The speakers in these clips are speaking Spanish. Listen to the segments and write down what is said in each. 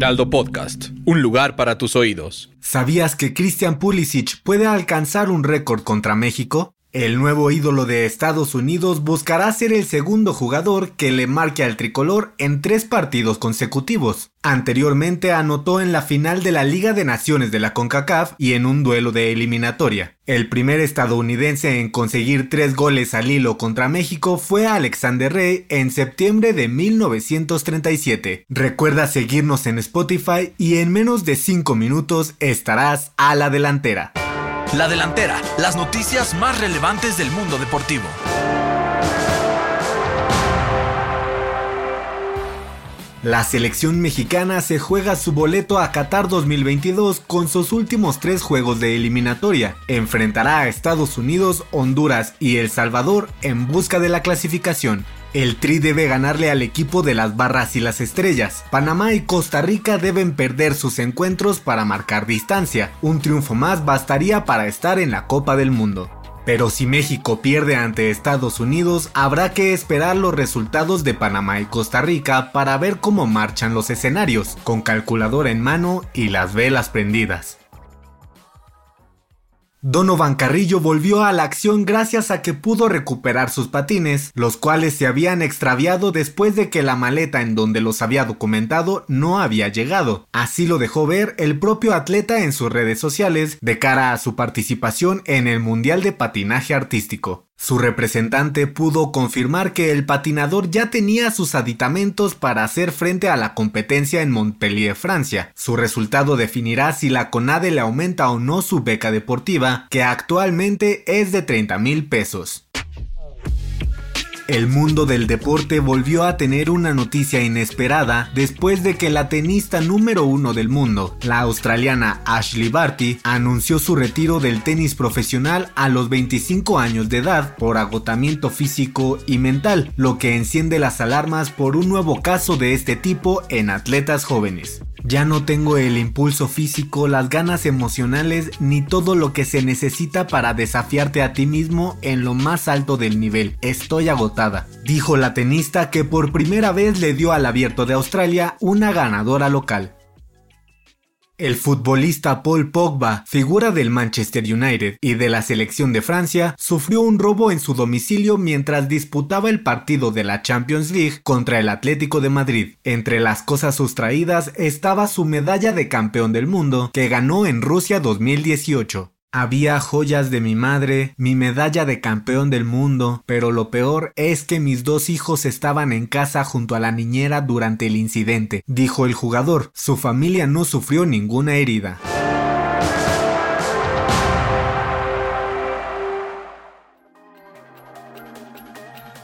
Heraldo Podcast, un lugar para tus oídos. ¿Sabías que Christian Pulisic puede alcanzar un récord contra México? El nuevo ídolo de Estados Unidos buscará ser el segundo jugador que le marque al tricolor en tres partidos consecutivos. Anteriormente anotó en la final de la Liga de Naciones de la CONCACAF y en un duelo de eliminatoria. El primer estadounidense en conseguir tres goles al hilo contra México fue Alexander Rey en septiembre de 1937. Recuerda seguirnos en Spotify y en menos de 5 minutos estarás a la delantera. La delantera, las noticias más relevantes del mundo deportivo. La selección mexicana se juega su boleto a Qatar 2022 con sus últimos tres juegos de eliminatoria. Enfrentará a Estados Unidos, Honduras y El Salvador en busca de la clasificación. El Tri debe ganarle al equipo de las barras y las estrellas. Panamá y Costa Rica deben perder sus encuentros para marcar distancia. Un triunfo más bastaría para estar en la Copa del Mundo. Pero si México pierde ante Estados Unidos, habrá que esperar los resultados de Panamá y Costa Rica para ver cómo marchan los escenarios, con calculadora en mano y las velas prendidas. Donovan Carrillo volvió a la acción gracias a que pudo recuperar sus patines, los cuales se habían extraviado después de que la maleta en donde los había documentado no había llegado. Así lo dejó ver el propio atleta en sus redes sociales de cara a su participación en el Mundial de Patinaje Artístico. Su representante pudo confirmar que el patinador ya tenía sus aditamentos para hacer frente a la competencia en Montpellier, Francia. Su resultado definirá si la CONADE le aumenta o no su beca deportiva, que actualmente es de 30 mil pesos. El mundo del deporte volvió a tener una noticia inesperada después de que la tenista número uno del mundo, la australiana Ashley Barty, anunció su retiro del tenis profesional a los 25 años de edad por agotamiento físico y mental, lo que enciende las alarmas por un nuevo caso de este tipo en atletas jóvenes. Ya no tengo el impulso físico, las ganas emocionales ni todo lo que se necesita para desafiarte a ti mismo en lo más alto del nivel. Estoy agotada, dijo la tenista que por primera vez le dio al abierto de Australia una ganadora local. El futbolista Paul Pogba, figura del Manchester United y de la selección de Francia, sufrió un robo en su domicilio mientras disputaba el partido de la Champions League contra el Atlético de Madrid. Entre las cosas sustraídas estaba su medalla de campeón del mundo que ganó en Rusia 2018. Había joyas de mi madre, mi medalla de campeón del mundo, pero lo peor es que mis dos hijos estaban en casa junto a la niñera durante el incidente, dijo el jugador. Su familia no sufrió ninguna herida.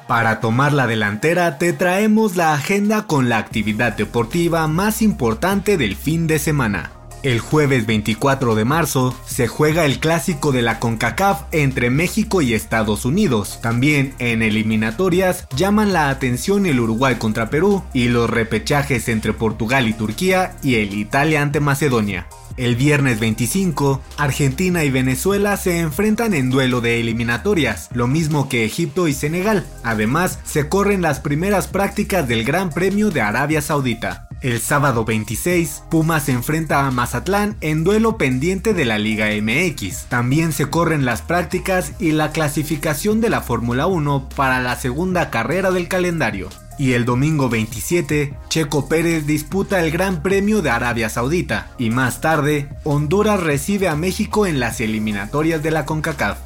Para tomar la delantera te traemos la agenda con la actividad deportiva más importante del fin de semana. El jueves 24 de marzo se juega el clásico de la CONCACAF entre México y Estados Unidos. También en eliminatorias llaman la atención el Uruguay contra Perú y los repechajes entre Portugal y Turquía y el Italia ante Macedonia. El viernes 25, Argentina y Venezuela se enfrentan en duelo de eliminatorias, lo mismo que Egipto y Senegal. Además, se corren las primeras prácticas del Gran Premio de Arabia Saudita. El sábado 26, Pumas se enfrenta a Mazatlán en duelo pendiente de la Liga MX. También se corren las prácticas y la clasificación de la Fórmula 1 para la segunda carrera del calendario. Y el domingo 27, Checo Pérez disputa el Gran Premio de Arabia Saudita. Y más tarde, Honduras recibe a México en las eliminatorias de la CONCACAF.